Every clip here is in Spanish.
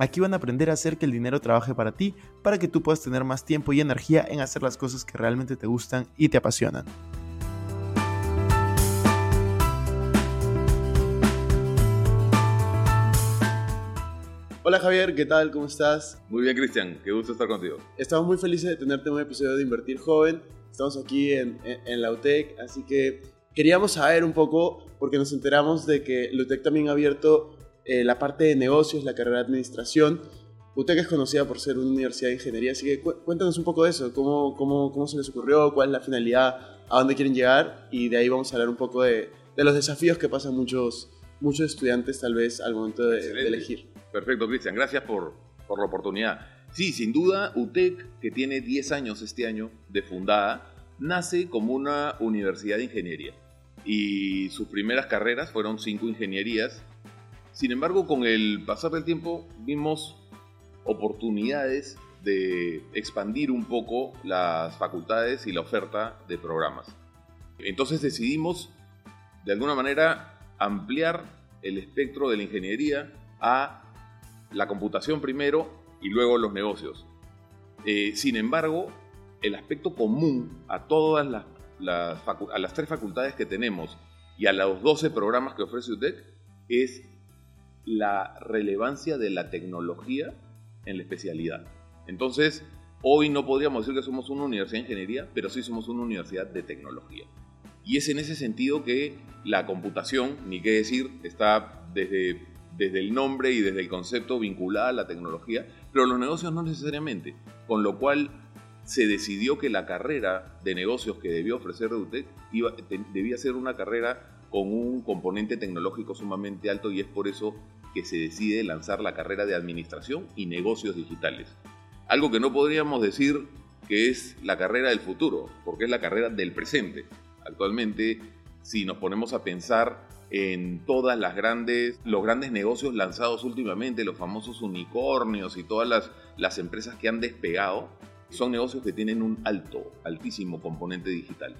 Aquí van a aprender a hacer que el dinero trabaje para ti, para que tú puedas tener más tiempo y energía en hacer las cosas que realmente te gustan y te apasionan. Hola Javier, ¿qué tal? ¿Cómo estás? Muy bien, Cristian, qué gusto estar contigo. Estamos muy felices de tenerte en un episodio de Invertir Joven. Estamos aquí en, en, la UTEC, así que queríamos saber un poco, porque nos enteramos de que la UTEC también ha abierto eh, la parte de negocios, la carrera de administración. UTEC es conocida por ser una universidad de ingeniería, así que cuéntanos un poco de eso, cómo, cómo, cómo se les ocurrió, cuál es la finalidad, a dónde quieren llegar y de ahí vamos a hablar un poco de, de los desafíos que pasan muchos, muchos estudiantes tal vez al momento de, elegir. Perfecto, Cristian, gracias por, por la oportunidad. Sí, sin duda, UTEC, que tiene 10 años este año de fundada, nace como una universidad de ingeniería. Y sus primeras carreras fueron cinco ingenierías sin embargo, con el pasar del tiempo vimos oportunidades de expandir un poco las facultades y la oferta de programas. Entonces decidimos, de alguna manera, ampliar el espectro de la ingeniería a la computación primero y luego los negocios. Eh, sin embargo, el aspecto común a todas las, a las tres facultades que tenemos y a los 12 programas que ofrece UTEC es la relevancia de la tecnología en la especialidad. Entonces, hoy no podríamos decir que somos una universidad de ingeniería, pero sí somos una universidad de tecnología. Y es en ese sentido que la computación, ni qué decir, está desde, desde el nombre y desde el concepto vinculada a la tecnología, pero los negocios no necesariamente. Con lo cual se decidió que la carrera de negocios que debió ofrecer iba, debía ser una carrera con un componente tecnológico sumamente alto y es por eso que se decide lanzar la carrera de Administración y Negocios Digitales. Algo que no podríamos decir que es la carrera del futuro, porque es la carrera del presente. Actualmente, si nos ponemos a pensar en todas las grandes, los grandes negocios lanzados últimamente, los famosos unicornios y todas las, las empresas que han despegado, son negocios que tienen un alto, altísimo componente digital.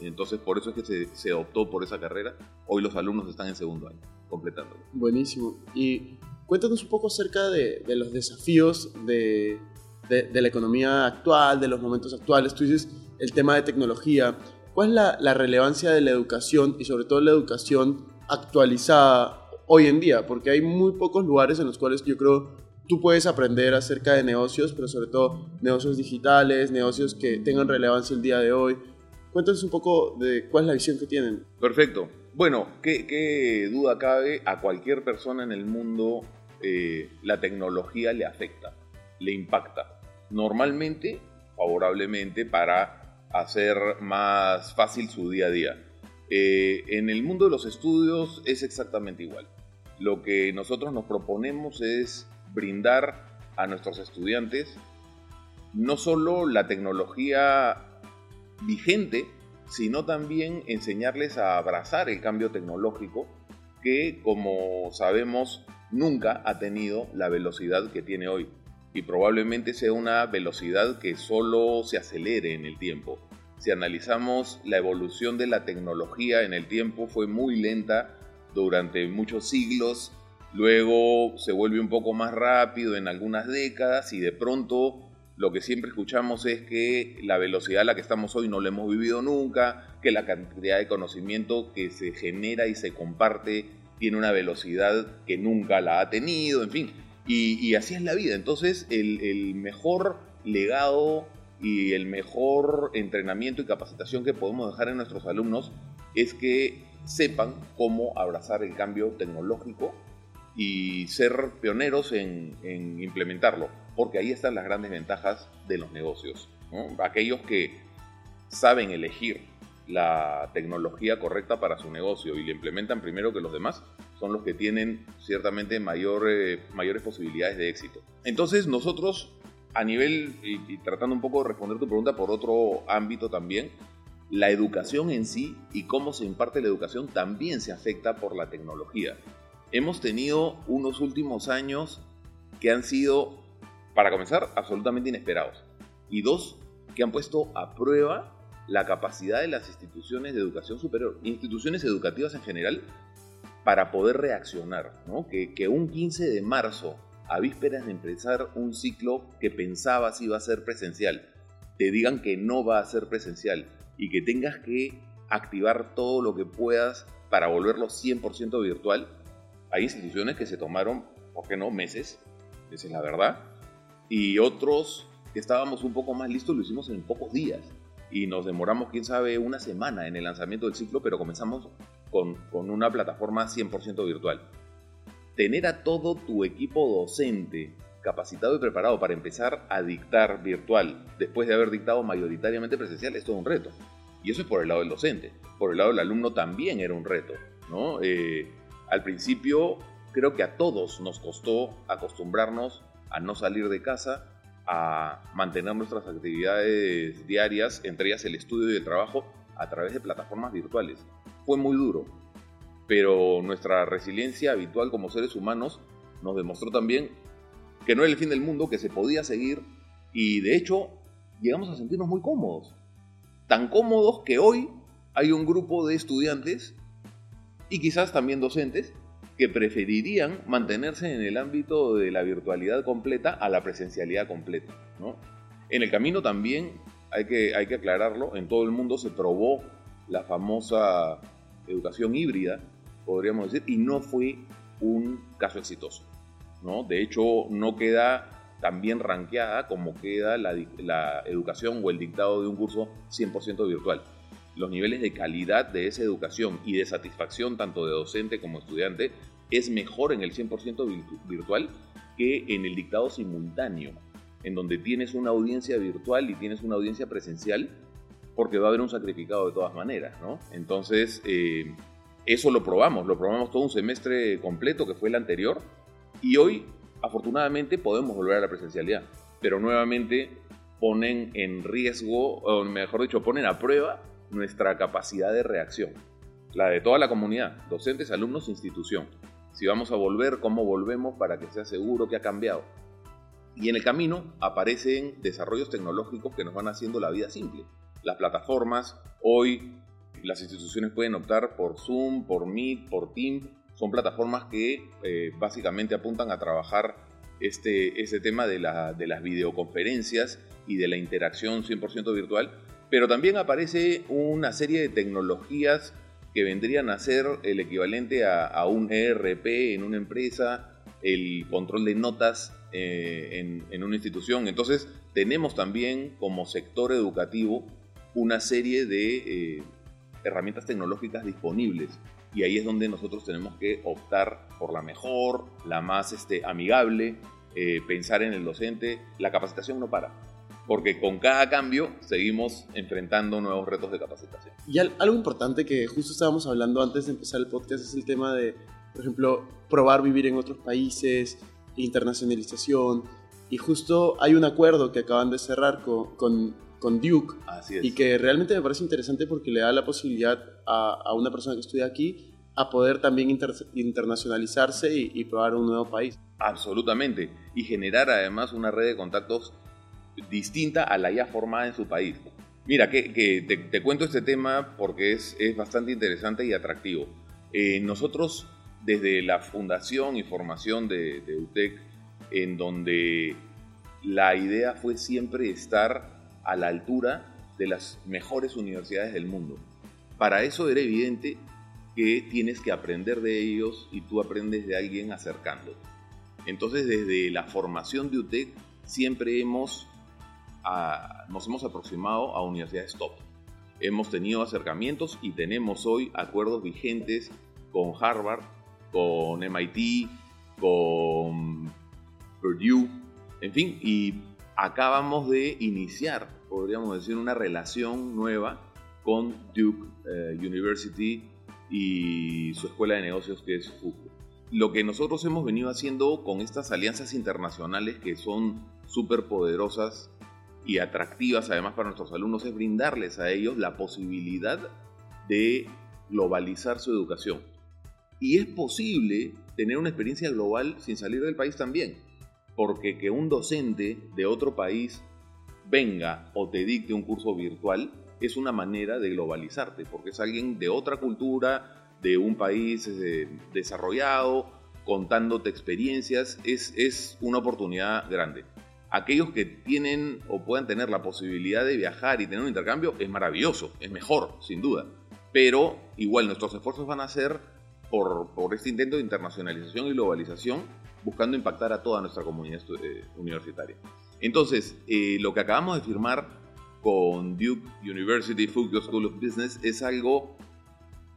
Entonces, por eso es que se, se, optó por esa carrera. Hoy los alumnos están en segundo año, completándolo. Buenísimo. Y cuéntanos un poco acerca de, de los desafíos de, de, la economía actual, de los momentos actuales. Tú dices el tema de tecnología. ¿Cuál es la, la relevancia de la educación y sobre todo la educación actualizada hoy en día? Porque hay muy pocos lugares en los cuales yo creo tú puedes aprender acerca de negocios, pero sobre todo negocios digitales, negocios que tengan relevancia el día de hoy. Cuéntanos un poco de cuál es la visión que tienen. Perfecto. Bueno, qué, duda cabe, a cualquier persona en el mundo eh, la tecnología le afecta, le impacta. Normalmente, favorablemente, para hacer más fácil su día a día. Eh, en el mundo de los estudios es exactamente igual. Lo que nosotros nos proponemos es brindar a nuestros estudiantes no solo la tecnología vigente, sino también enseñarles a abrazar el cambio tecnológico que, como sabemos, nunca ha tenido la velocidad que tiene hoy. Y probablemente sea una velocidad que solo se acelere en el tiempo. Si analizamos la evolución de la tecnología en el tiempo, fue muy lenta durante muchos siglos, luego se vuelve un poco más rápido en algunas décadas y de pronto lo que siempre escuchamos es que la velocidad a la que estamos hoy no la hemos vivido nunca, que la cantidad de conocimiento que se genera y se comparte tiene una velocidad que nunca la ha tenido, en fin. Y, así es la vida. Entonces, el, el mejor legado y el mejor entrenamiento y capacitación que podemos dejar en nuestros alumnos es que sepan cómo abrazar el cambio tecnológico y ser pioneros en, implementarlo, porque ahí están las grandes ventajas de los negocios. Aquellos que saben elegir la tecnología correcta para su negocio y la implementan primero que los demás, son los que tienen ciertamente eh, mayores posibilidades de éxito. Entonces nosotros, a nivel, y tratando un poco de responder tu pregunta por otro ámbito también, la educación en sí y cómo se imparte la educación también se afecta por la tecnología. Hemos tenido unos últimos años que han sido, para comenzar, absolutamente inesperados. Y dos, que han puesto a prueba la capacidad de las instituciones de educación superior, instituciones educativas en general, para poder reaccionar. Que, que un 15 de marzo, a vísperas de empezar un ciclo que pensabas iba a ser presencial, te digan que no va a ser presencial y que tengas que activar todo lo que puedas para volverlo 100% virtual, hay instituciones que se tomaron, ¿por qué no?, meses, esa es la verdad, y otros que estábamos un poco más listos lo hicimos en pocos días y nos demoramos, quién sabe, una semana en el lanzamiento del ciclo, pero comenzamos con, con una plataforma 100% virtual. Tener a todo tu equipo docente capacitado y preparado para empezar a dictar virtual después de haber dictado mayoritariamente presencial es todo un reto. Y eso es por el lado del docente. Por el lado del alumno también era un reto. ¿no? Eh, al principio creo que a todos nos costó acostumbrarnos a no salir de casa, a mantener nuestras actividades diarias, entre ellas el estudio y el trabajo, a través de plataformas virtuales. Fue muy duro, pero nuestra resiliencia habitual como seres humanos nos demostró también que no era el fin del mundo, que se podía seguir y de hecho llegamos a sentirnos muy cómodos. Tan cómodos que hoy hay un grupo de estudiantes y quizás también docentes que preferirían mantenerse en el ámbito de la virtualidad completa a la presencialidad completa. En el camino también hay que, hay que aclararlo, en todo el mundo se probó la famosa educación híbrida, podríamos decir, y no fue un caso exitoso. De hecho, no queda tan bien ranqueada como queda la, educación o el dictado de un curso 100% virtual. Los niveles de calidad de esa educación y de satisfacción tanto de docente como estudiante es mejor en el 100% virtual que en el dictado simultáneo, en donde tienes una audiencia virtual y tienes una audiencia presencial, porque va a haber un sacrificado de todas maneras, Entonces, eh, eso lo probamos, lo probamos todo un semestre completo que fue el anterior, y hoy, afortunadamente, podemos volver a la presencialidad, pero nuevamente ponen en riesgo, o mejor dicho, ponen a prueba nuestra capacidad de reacción, la de toda la comunidad, docentes, alumnos, institución. Si vamos a volver, cómo volvemos para que sea seguro que ha cambiado. Y en el camino aparecen desarrollos tecnológicos que nos van haciendo la vida simple. Las plataformas, hoy las instituciones pueden optar por Zoom, por Meet, por Team, son plataformas que eh, básicamente apuntan a trabajar este, este tema de, la, de, las videoconferencias y de la interacción 100% virtual, pero también aparece una serie de tecnologías que vendrían a ser el equivalente a, un ERP en una empresa, el control de notas eh, en, una institución. Entonces tenemos también como sector educativo una serie de eh, herramientas tecnológicas disponibles y ahí es donde nosotros tenemos que optar por la mejor, la más este, amigable, eh, pensar en el docente. La capacitación no para, porque con cada cambio seguimos enfrentando nuevos retos de capacitación. Y algo importante que justo estábamos hablando antes de empezar el podcast es el tema de, por ejemplo, probar vivir en otros países, internacionalización. Y justo hay un acuerdo que acaban de cerrar con, con con Duke. Y que realmente me parece interesante porque le da la posibilidad a, una persona que estudia aquí a poder también internacionalizarse y, probar un nuevo país. Absolutamente. Y generar además una red de contactos distinta a la ya formada en su país. Mira, que, te, cuento este tema porque es, es bastante interesante y atractivo. Eh, nosotros, desde la fundación y formación de, de UTEC, en donde la idea fue siempre estar a la altura de las mejores universidades del mundo. Para eso era evidente que tienes que aprender de ellos y tú aprendes de alguien acercándote. Entonces, desde la formación de UTEC, siempre hemos, nos hemos aproximado a universidades top. Hemos tenido acercamientos y tenemos hoy acuerdos vigentes con Harvard, con MIT, con Purdue, en fin, y acabamos de iniciar, podríamos decir, una relación nueva con Duke eh, University y su escuela de negocios que es Fuku. Lo que nosotros hemos venido haciendo con estas alianzas internacionales que son súper poderosas y atractivas además para nuestros alumnos es brindarles a ellos la posibilidad de globalizar su educación. Y es posible tener una experiencia global sin salir del país también, porque que un docente de otro país venga o te dicte un curso virtual es una manera de globalizarte, porque es alguien de otra cultura, de un país eh, desarrollado, contándote experiencias, es, es una oportunidad grande. Aquellos que tienen o puedan tener la posibilidad de viajar y tener un intercambio es maravilloso, es mejor, sin duda. Pero igual nuestros esfuerzos van a ser por, este intento de internacionalización y globalización, buscando impactar a toda nuestra comunidad eh, universitaria. Entonces, eh, lo que acabamos de firmar con Duke University Fukuoka School of Business es algo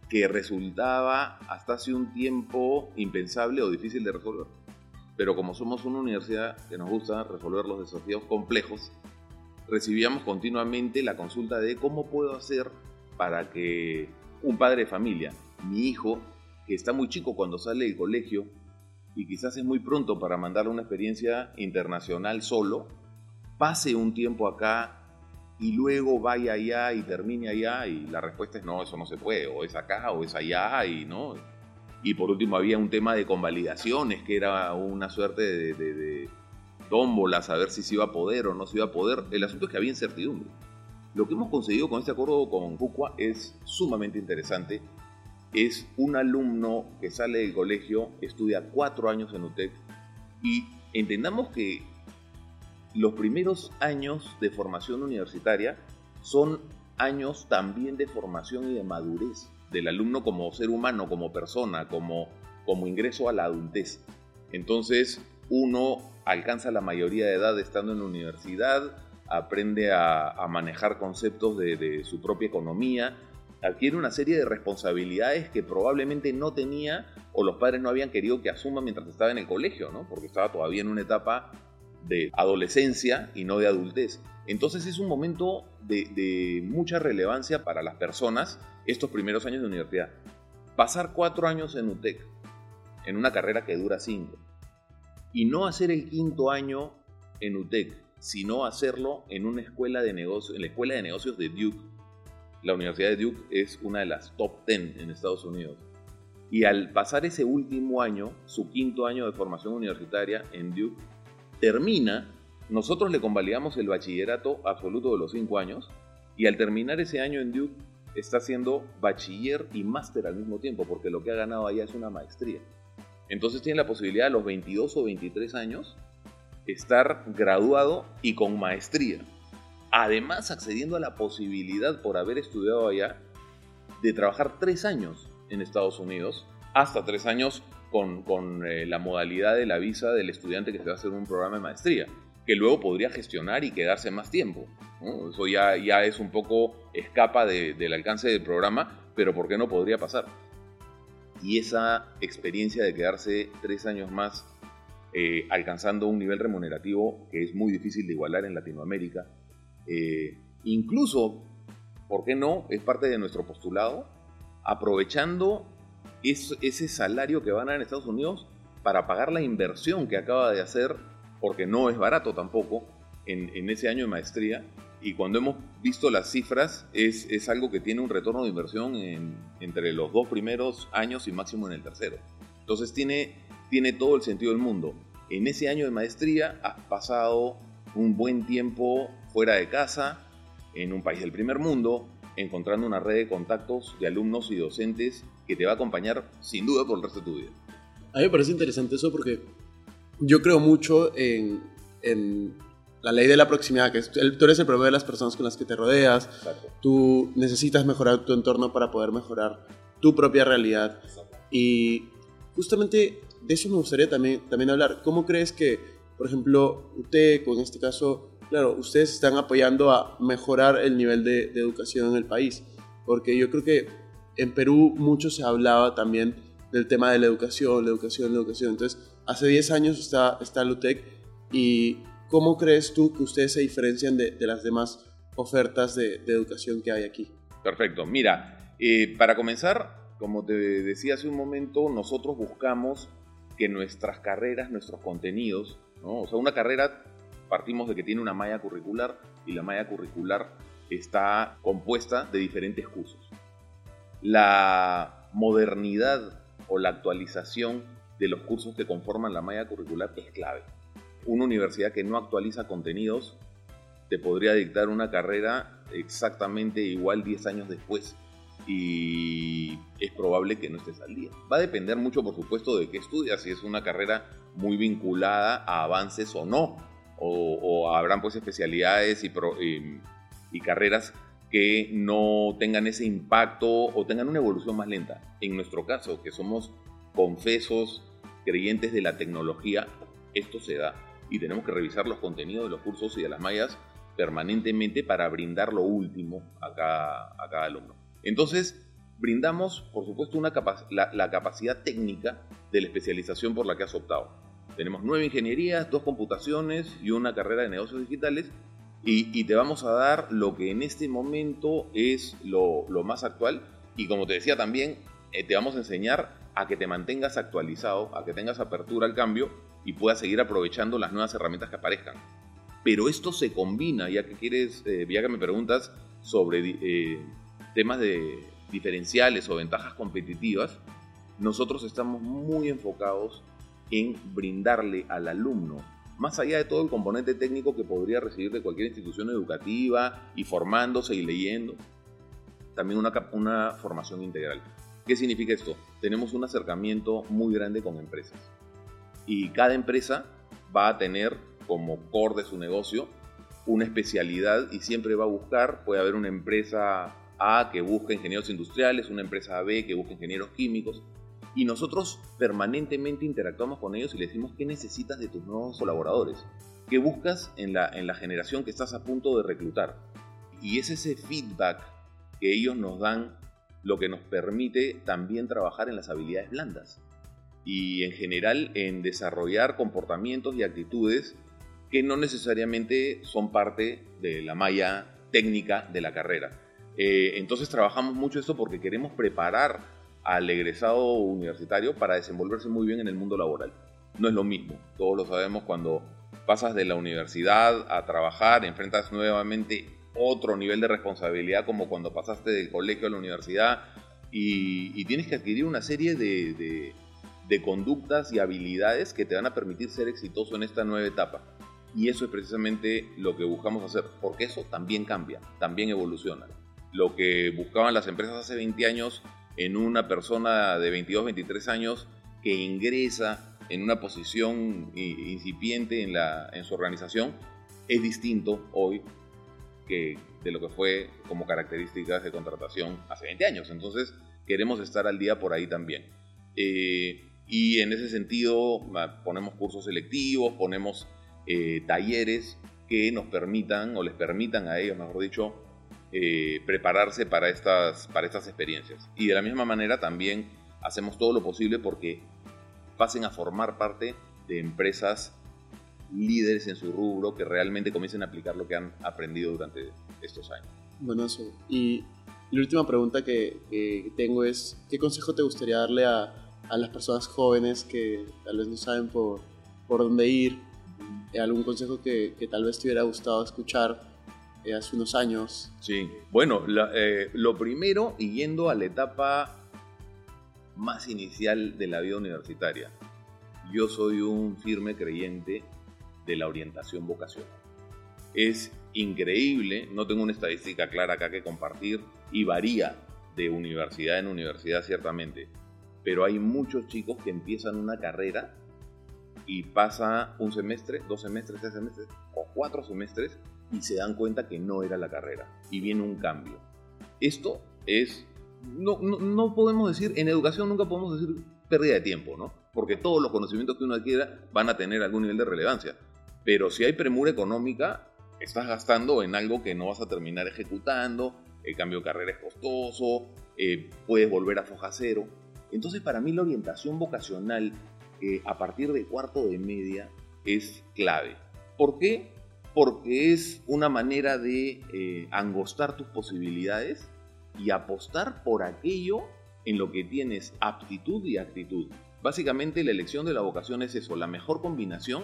que resultaba hasta hace un tiempo impensable o difícil de resolver. Pero como somos una universidad que nos gusta resolver los desafíos complejos, recibíamos continuamente la consulta de cómo puedo hacer para que un padre de familia, mi hijo, que está muy chico cuando sale del colegio y quizás es muy pronto para mandarle una experiencia internacional solo, pase un tiempo acá y luego vaya allá y termine allá y la respuesta es no, eso no se puede, o es acá o es allá y no. Y por último había un tema de convalidaciones que era una suerte de, de, de si se iba a poder o no se iba a poder. El asunto es que había incertidumbre. Lo que hemos conseguido con este acuerdo con Cucua es sumamente interesante. Es un alumno que sale del colegio, estudia cuatro años en UTEC y entendamos que los primeros años de formación universitaria son años también de formación y de madurez del alumno como ser humano, como persona, como, como ingreso a la adultez. Entonces, uno alcanza la mayoría de edad estando en la universidad, aprende a, manejar conceptos de, de, su propia economía, adquiere una serie de responsabilidades que probablemente no tenía o los padres no habían querido que asuma mientras estaba en el colegio, ¿no? porque estaba todavía en una etapa de adolescencia y no de adultez. Entonces es un momento de, mucha relevancia para las personas estos primeros años de universidad. Pasar cuatro años en UTEC, en una carrera que dura cinco, y no hacer el quinto año en UTEC, sino hacerlo en una escuela de negocios, en la escuela de negocios de Duke. La Universidad de Duke es una de las top 10 en Estados Unidos. Y al pasar ese último año, su quinto año de formación universitaria en Duke, termina, nosotros le convalidamos el bachillerato absoluto de los cinco años y al terminar ese año en Duke está haciendo bachiller y máster al mismo tiempo porque lo que ha ganado allá es una maestría. Entonces tiene la posibilidad a los 22 o 23 años estar graduado y con maestría. Además accediendo a la posibilidad por haber estudiado allá de trabajar tres años en Estados Unidos, hasta tres años con, eh, la modalidad de la visa del estudiante que se va a hacer un programa de maestría, que luego podría gestionar y quedarse más tiempo. Eso ya, ya es un poco escapa del alcance del programa, pero ¿por qué no podría pasar? Y esa experiencia de quedarse tres años más eh, alcanzando un nivel remunerativo que es muy difícil de igualar en Latinoamérica, eh, incluso, ¿por qué no? Es parte de nuestro postulado, aprovechando ese salario que van a dar en Estados Unidos para pagar la inversión que acaba de hacer, porque no es barato tampoco, en, ese año de maestría. Y cuando hemos visto las cifras, es, es algo que tiene un retorno de inversión entre los dos primeros años y máximo en el tercero. Entonces tiene, tiene todo el sentido del mundo. En ese año de maestría has pasado un buen tiempo fuera de casa, en un país del primer mundo, encontrando una red de contactos de alumnos y docentes que te va a acompañar sin duda por el resto de tu vida. A mí me parece interesante eso porque yo creo mucho en, en la ley de la proximidad, que tú eres el proveedor de las personas con las que te rodeas, tú necesitas mejorar tu entorno para poder mejorar tu propia realidad. Y justamente de eso me gustaría también, también hablar. ¿Cómo crees que, por ejemplo, usted, con este caso, claro, ustedes están apoyando a mejorar el nivel de, de educación en el país? Porque yo creo que en Perú mucho se hablaba también del tema de la educación, la educación, la educación. Entonces, hace 10 años está, está Lutec y ¿cómo crees tú que ustedes se diferencian de, las demás ofertas de, de, educación que hay aquí? Perfecto. Mira, eh, para comenzar, como te decía hace un momento, nosotros buscamos que nuestras carreras, nuestros contenidos, ¿no? o sea, una carrera partimos de que tiene una malla curricular y la malla curricular está compuesta de diferentes cursos. La modernidad o la actualización de los cursos que conforman la malla curricular es clave. Una universidad que no actualiza contenidos te podría dictar una carrera exactamente igual 10 años después y es probable que no estés al día. Va a depender mucho, por supuesto, de qué estudias, si es una carrera muy vinculada a avances o no, o, habrán pues especialidades y, y carreras que no tengan ese impacto o tengan una evolución más lenta. En nuestro caso, que somos confesos, creyentes de la tecnología, esto se da y tenemos que revisar los contenidos de los cursos y de las mallas permanentemente para brindar lo último a cada, alumno. Entonces, brindamos, por supuesto, una la, capacidad técnica de la especialización por la que has optado. Tenemos nueve ingenierías, dos computaciones y una carrera de negocios digitales y, te vamos a dar lo que en este momento es lo, más actual y como te decía también, eh, te vamos a enseñar a que te mantengas actualizado, a que tengas apertura al cambio y puedas seguir aprovechando las nuevas herramientas que aparezcan. Pero esto se combina, ya que quieres, eh, ya que me preguntas sobre eh, temas de diferenciales o ventajas competitivas, nosotros estamos muy enfocados en brindarle al alumno más allá de todo el componente técnico que podría recibir de cualquier institución educativa y formándose y leyendo, también una, una formación integral. ¿Qué significa esto? Tenemos un acercamiento muy grande con empresas y cada empresa va a tener como core de su negocio una especialidad y siempre va a buscar, puede haber una empresa A que busca ingenieros industriales, una empresa B que busca ingenieros químicos, y nosotros permanentemente interactuamos con ellos y les decimos qué necesitas de tus nuevos colaboradores, qué buscas en la, en la generación que estás a punto de reclutar. Y es ese feedback que ellos nos dan lo que nos permite también trabajar en las habilidades blandas y en general en desarrollar comportamientos y actitudes que no necesariamente son parte de la malla técnica de la carrera. Eh, entonces trabajamos mucho esto porque queremos preparar al egresado universitario para desenvolverse muy bien en el mundo laboral. No es lo mismo, todos lo sabemos cuando pasas de la universidad a trabajar, enfrentas nuevamente otro nivel de responsabilidad como cuando pasaste del colegio a la universidad y, tienes que adquirir una serie de, conductas y habilidades que te van a permitir ser exitoso en esta nueva etapa. Y eso es precisamente lo que buscamos hacer, porque eso también cambia, también evoluciona. Lo que buscaban las empresas hace 20 años en una persona de 22, 23 años que ingresa en una posición incipiente en, la, en su organización es distinto hoy que de lo que fue como características de contratación hace 20 años. Entonces queremos estar al día por ahí también. Eh, y en ese sentido ponemos cursos selectivos, ponemos eh, talleres que nos permitan o les permitan a ellos, mejor dicho, eh, prepararse para estas, para estas experiencias. Y de la misma manera también hacemos todo lo posible porque pasen a formar parte de empresas líderes en su rubro que realmente comiencen a aplicar lo que han aprendido durante estos años. Bueno, eso. Y la última pregunta que, tengo es, ¿qué consejo te gustaría darle a, a, las personas jóvenes que tal vez no saben por, por dónde ir? ¿Algún consejo que, que tal vez te hubiera gustado escuchar eh, hace unos años. Sí, bueno, eh, lo primero, y yendo a la etapa más inicial de la vida universitaria, yo soy un firme creyente de la orientación vocacional. Es increíble, no tengo una estadística clara acá que compartir y varía de universidad en universidad ciertamente, pero hay muchos chicos que empiezan una carrera y pasa un semestre, dos semestres, tres semestres o cuatro semestres y se dan cuenta que no era la carrera y viene un cambio. Esto es no, no, podemos decir, en educación nunca podemos decir pérdida de tiempo, ¿no? Porque todos los conocimientos que uno adquiera van a tener algún nivel de relevancia. Pero si hay premura económica, estás gastando en algo que no vas a terminar ejecutando, el cambio de carrera es costoso, eh, puedes volver a foja cero. Entonces para mí la orientación vocacional eh, a partir de cuarto de media es clave. ¿Por qué? Porque es una manera de eh, angostar tus posibilidades y apostar por aquello en lo que tienes aptitud y actitud. Básicamente la elección de la vocación es eso, la mejor combinación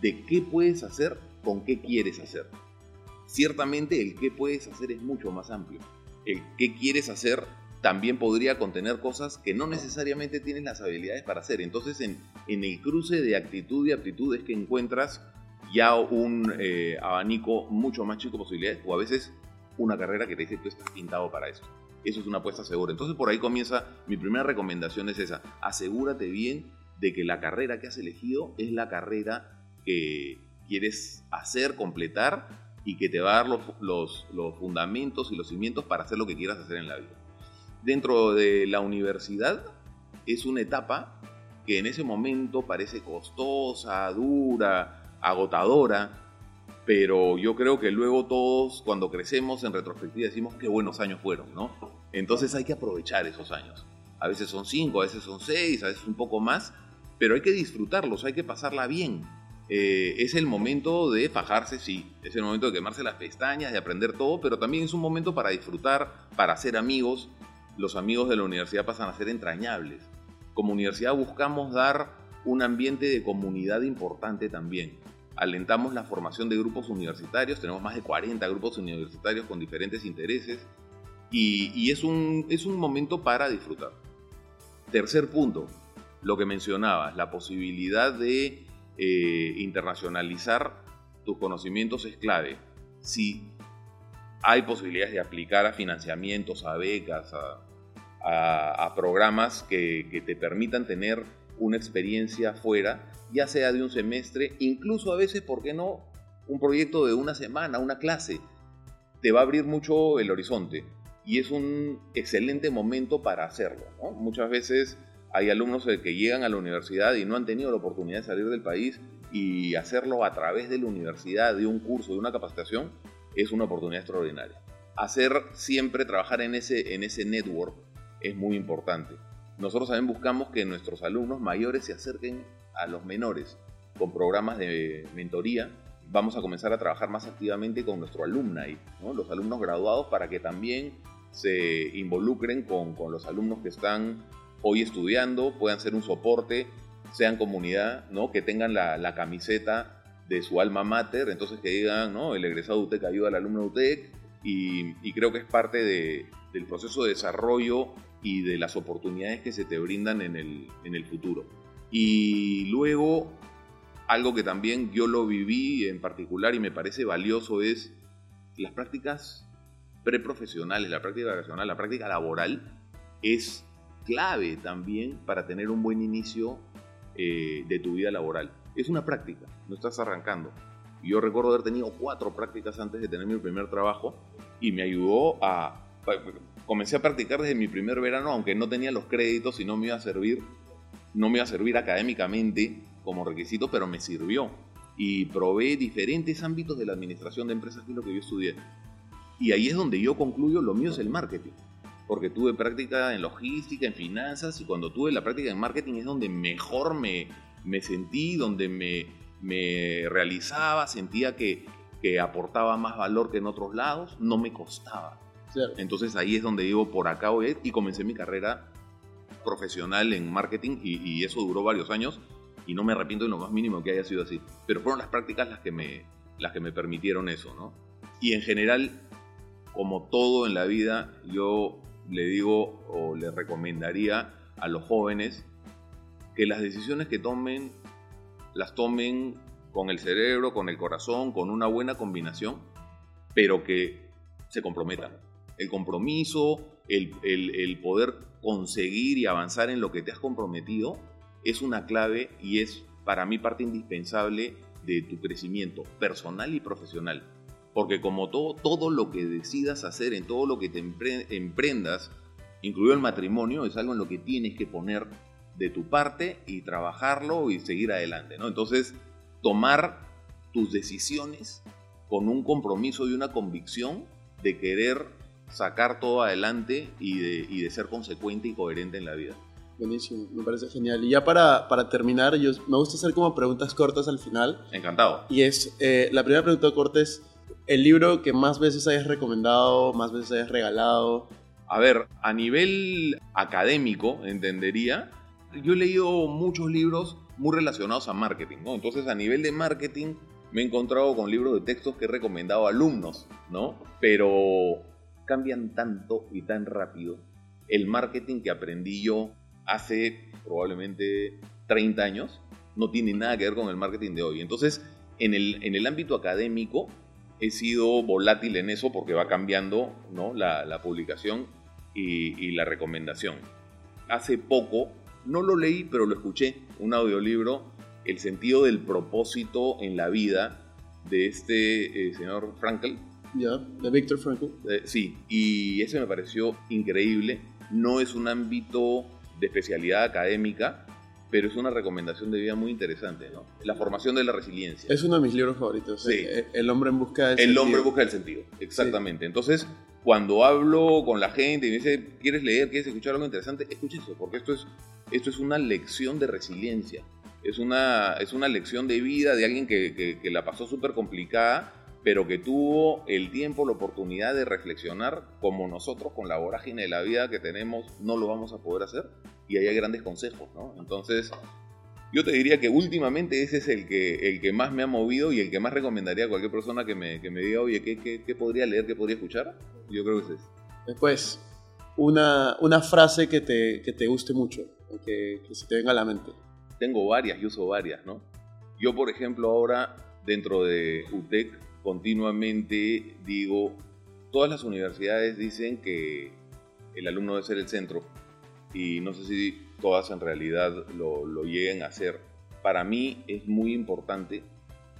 de qué puedes hacer con qué quieres hacer. Ciertamente el qué puedes hacer es mucho más amplio. El qué quieres hacer también podría contener cosas que no necesariamente tienes las habilidades para hacer. Entonces en, en el cruce de actitud y aptitud es que encuentras ya un eh, abanico mucho más chico de posibilidades o a veces una carrera que te dice tú estás pintado para eso. Eso es una apuesta segura. Entonces por ahí comienza, mi primera recomendación es esa, asegúrate bien de que la carrera que has elegido es la carrera que quieres hacer, completar y que te va a dar los, los, fundamentos y los cimientos para hacer lo que quieras hacer en la vida. Dentro de la universidad es una etapa que en ese momento parece costosa, dura, agotadora, pero yo creo que luego todos cuando crecemos en retrospectiva decimos qué buenos años fueron, ¿no? Entonces hay que aprovechar esos años. A veces son cinco, a veces son seis, a veces un poco más, pero hay que disfrutarlos, hay que pasarla bien. Eh, es el momento de fajarse, sí, es el momento de quemarse las pestañas, de aprender todo, pero también es un momento para disfrutar, para ser amigos. Los amigos de la universidad pasan a ser entrañables. Como universidad buscamos dar un ambiente de comunidad importante también. Alentamos la formación de grupos universitarios, tenemos más de 40 grupos universitarios con diferentes intereses y, es, un, es un momento para disfrutar. Tercer punto, lo que mencionabas, la posibilidad de eh, internacionalizar tus conocimientos es clave. Si hay posibilidades de aplicar a financiamientos, a becas, a, programas que, te permitan tener una experiencia fuera, ya sea de un semestre, incluso a veces, ¿por qué no? Un proyecto de una semana, una clase, te va a abrir mucho el horizonte y es un excelente momento para hacerlo. Muchas veces hay alumnos que llegan a la universidad y no han tenido la oportunidad de salir del país y hacerlo a través de la universidad, de un curso, de una capacitación, es una oportunidad extraordinaria. Hacer siempre, trabajar en ese, en ese network es muy importante. Nosotros también buscamos que nuestros alumnos mayores se acerquen a los menores con programas de mentoría. Vamos a comenzar a trabajar más activamente con nuestro alumni, ¿no? los alumnos graduados, para que también se involucren con, con los alumnos que están hoy estudiando, puedan ser un soporte, sean comunidad, ¿no? que tengan la, camiseta de su alma mater, entonces que digan, ¿no? el egresado de UTEC ayuda al alumno de UTEC, y, creo que es parte del proceso de desarrollo y de las oportunidades que se te brindan en el, en el futuro. Y luego, algo que también yo lo viví en particular y me parece valioso es las prácticas preprofesionales, la práctica profesional, la práctica laboral es clave también para tener un buen inicio eh, de tu vida laboral. Es una práctica, no estás arrancando. Yo recuerdo haber tenido cuatro prácticas antes de tener mi primer trabajo y me ayudó a... Comencé a practicar desde mi primer verano, aunque no tenía los créditos y no me iba a servir, no me iba a servir académicamente como requisito, pero me sirvió. Y probé diferentes ámbitos de la administración de empresas, que es lo que yo estudié. Y ahí es donde yo concluyo, lo mío es el marketing porque tuve práctica en logística, en finanzas, y cuando tuve la práctica en marketing es donde mejor me, me sentí, donde me, me realizaba, sentía que, que, aportaba más valor que en otros lados, no me costaba. Entonces ahí es donde digo, por acá voy y comencé mi carrera profesional en marketing y, y, eso duró varios años y no me arrepiento en lo más mínimo que haya sido así. Pero fueron las prácticas las que me, las que me permitieron eso, ¿no? Y en general, como todo en la vida, yo le digo o le recomendaría a los jóvenes que las decisiones que tomen las tomen con el cerebro, con el corazón, con una buena combinación, pero que se comprometan. El compromiso, el, poder conseguir y avanzar en lo que te has comprometido es una clave y es para mí parte indispensable de tu crecimiento personal y profesional. Porque como todo, todo lo que decidas hacer, en todo lo que te emprendas, incluido el matrimonio, es algo en lo que tienes que poner de tu parte y trabajarlo y seguir adelante, ¿no? Entonces, tomar tus decisiones con un compromiso y una convicción de querer sacar todo adelante y de, y de ser consecuente y coherente en la vida. Buenísimo, me parece genial. Y ya para, para terminar, yo, me gusta hacer como preguntas cortas al final. Encantado. Y es, eh, la primera pregunta corta es, ¿el libro que más veces hayas recomendado, más veces hayas regalado? A ver, a nivel académico, entendería, yo he leído muchos libros muy relacionados a marketing, ¿no? Entonces, a nivel de marketing, me he encontrado con libros de textos que he recomendado a alumnos, ¿no? Pero cambian tanto y tan rápido. El marketing que aprendí yo hace probablemente 30 años no tiene nada que ver con el marketing de hoy. Entonces, en el, en el ámbito académico, he sido volátil en eso porque va cambiando ¿no? la, publicación y, la recomendación. Hace poco, no lo leí, pero lo escuché, un audiolibro, El sentido del propósito en la vida de este eh, señor Frankl. Ya, de Víctor Frankl. Eh, sí, y ese me pareció increíble. No es un ámbito de especialidad académica, pero es una recomendación de vida muy interesante, ¿no? La formación de la resiliencia. Es uno de mis libros favoritos. Sí. Eh, el hombre en busca del El sentido. hombre en busca del sentido, exactamente. Entonces, cuando hablo con la gente y me dice, ¿quieres leer? ¿Quieres escuchar algo interesante? Escuche eso, porque esto es, esto es una lección de resiliencia. Es una, es una lección de vida de alguien que, que, que la pasó súper complicada pero que tuvo el tiempo, la oportunidad de reflexionar como nosotros con la vorágine de la vida que tenemos no lo vamos a poder hacer y ahí hay grandes consejos, ¿no? Entonces, yo te diría que últimamente ese es el que, el que más me ha movido y el que más recomendaría a cualquier persona que me, que me diga, oye, ¿qué, ¿qué, qué, podría leer, qué podría escuchar? Yo creo que es ese. Después, una, una frase que te, que te guste mucho, que, que se te venga a la mente. Tengo varias, yo uso varias, ¿no? Yo, por ejemplo, ahora dentro de UTEC continuamente digo, todas las universidades dicen que el alumno debe ser el centro y no sé si todas en realidad lo, lo lleguen a hacer. Para mí es muy importante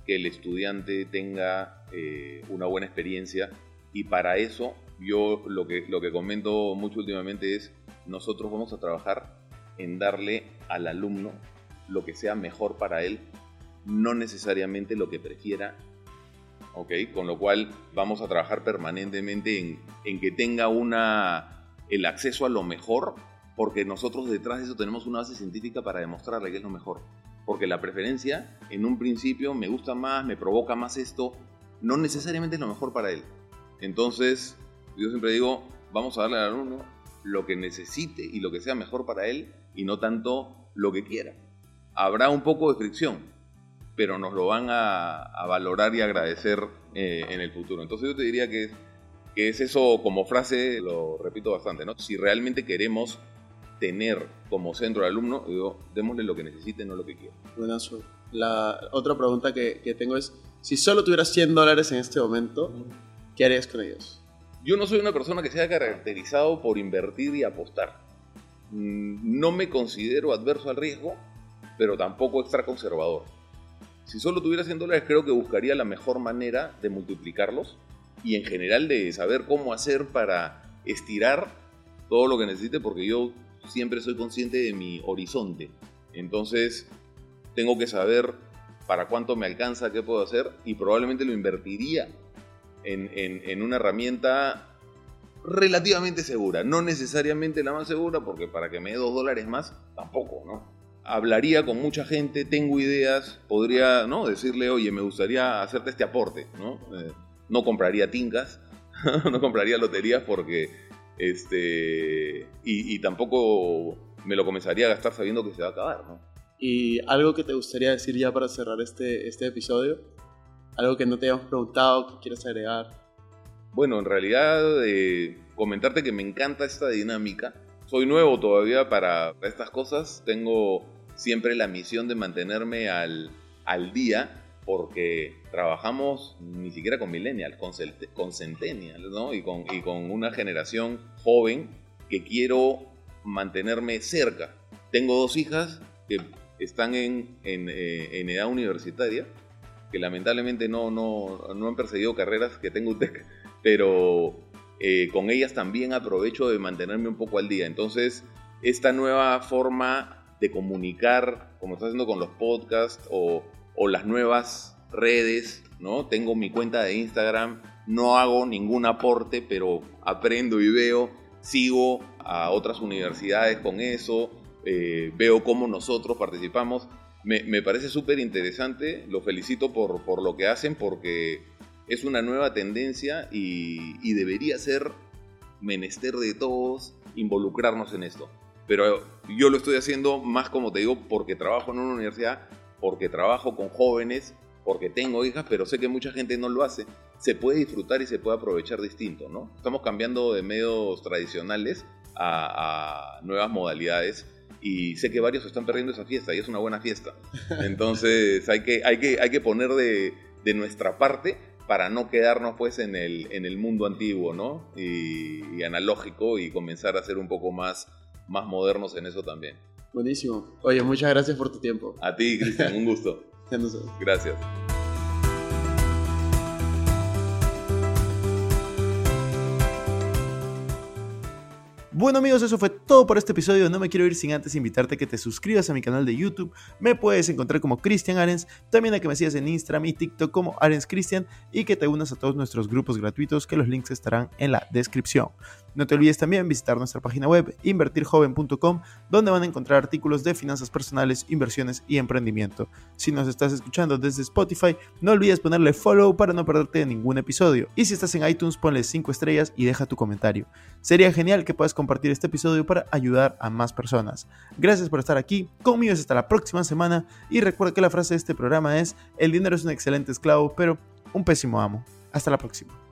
que el estudiante tenga eh, una buena experiencia y para eso yo lo que, lo que comento mucho últimamente es nosotros vamos a trabajar en darle al alumno lo que sea mejor para él, no necesariamente lo que prefiera ¿ok? Con lo cual vamos a trabajar permanentemente en, que tenga el acceso a lo mejor, porque nosotros detrás de eso tenemos una base científica para demostrarle que es lo mejor. Porque la preferencia, en un principio, me gusta más, me provoca más esto, no necesariamente es lo mejor para él. Entonces, yo siempre digo, vamos a darle al alumno lo que necesite y lo que sea mejor para él y no tanto lo que quiera. Habrá un poco de fricción, pero nos lo van a, a valorar y agradecer eh, en el futuro. Entonces yo te diría que, que, es eso como frase, lo repito bastante, ¿no? Si realmente queremos tener como centro al alumno, digo, démosle lo que necesite, no lo que quiera. Buenazo. La otra pregunta que, que tengo es, si solo tuvieras 100 dólares en este momento, ¿qué harías con ellos? Yo no soy una persona que sea caracterizado por invertir y apostar. Mm, no me considero adverso al riesgo, pero tampoco extra conservador. Si solo tuviera 100 dólares, creo que buscaría la mejor manera de multiplicarlos y en general de saber cómo hacer para estirar todo lo que necesite, porque yo siempre soy consciente de mi horizonte. Entonces, tengo que saber para cuánto me alcanza, qué puedo hacer, y probablemente lo invertiría en, en, una herramienta relativamente segura. No necesariamente la más segura, porque para que me dé dos dólares más, tampoco, ¿no? Hablaría con mucha gente, tengo ideas, podría ¿no? decirle, oye, me gustaría hacerte este aporte, ¿no? Eh, no compraría tincas, no compraría loterías porque, este, y, y, tampoco me lo comenzaría a gastar sabiendo que se va a acabar, ¿no? ¿Y algo que te gustaría decir ya para cerrar este, este episodio? ¿Algo que no te hayamos preguntado, que quieras agregar? Bueno, en realidad, eh, comentarte que me encanta esta dinámica. Soy nuevo todavía para estas cosas. Tengo siempre la misión de mantenerme al, al día porque trabajamos ni siquiera con millennials, con, con centennials, ¿no? Y con, y con una generación joven que quiero mantenerme cerca. Tengo dos hijas que están en, en, eh, en edad universitaria, que lamentablemente no, no, no, han perseguido carreras que tengo UTEC, pero eh, con ellas también aprovecho de mantenerme un poco al día. Entonces, esta nueva forma de comunicar, como está haciendo con los podcasts o, las nuevas redes, ¿no? Tengo mi cuenta de Instagram, no hago ningún aporte, pero aprendo y veo, sigo a otras universidades con eso, eh, veo cómo nosotros participamos. Me, parece súper interesante, lo felicito por, por, lo que hacen porque es una nueva tendencia y debería ser menester de todos involucrarnos en esto. Pero yo lo estoy haciendo más como te digo porque trabajo en una universidad, porque trabajo con jóvenes, porque tengo hijas, pero sé que mucha gente no lo hace. Se puede disfrutar y se puede aprovechar distinto, ¿no? Estamos cambiando de medios tradicionales a, a nuevas modalidades y sé que varios están perdiendo esa fiesta y es una buena fiesta. Entonces hay que, hay que, hay que poner de, de nuestra parte para no quedarnos pues en el, en el mundo antiguo, ¿no? Y, y, analógico y comenzar a ser un poco más, más modernos en eso también. Buenísimo. Oye, muchas gracias por tu tiempo. A ti, Cristian, un gusto. Gracias. Bueno amigos, eso fue todo por este episodio. No me quiero ir sin antes invitarte a que te suscribas a mi canal de YouTube. Me puedes encontrar como Cristian Arens, también a que me sigas en Instagram y TikTok como Arens Cristian y que te unas a todos nuestros grupos gratuitos que los links estarán en la descripción. No te olvides también visitar nuestra página web invertirjoven.com donde van a encontrar artículos de finanzas personales, inversiones y emprendimiento. Si nos estás escuchando desde Spotify, no olvides ponerle follow para no perderte ningún episodio. Y si estás en iTunes, ponle 5 estrellas y deja tu comentario. Sería genial que puedas compartir este episodio para ayudar a más personas. Gracias por estar aquí, conmigo hasta la próxima semana y recuerda que la frase de este programa es, el dinero es un excelente esclavo, pero un pésimo amo. Hasta la próxima.